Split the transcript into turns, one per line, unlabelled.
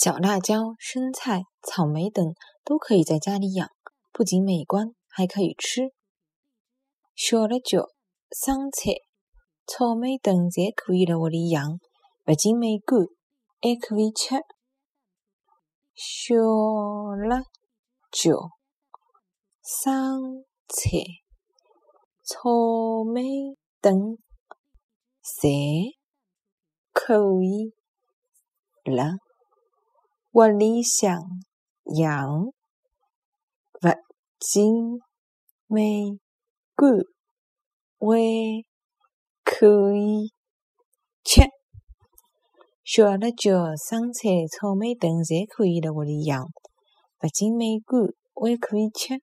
小辣椒、生菜、草莓等都可以在家里养，不仅美观，还可以吃。小辣椒、生菜、草莓等侪可以辣屋里养，不仅美观，还可以吃。小辣椒、生菜、草莓等侪可以了。屋里向养，勿仅美观，还可以吃。小辣椒、生菜、草莓等侪可以辣屋里养，勿仅美观，还可以吃。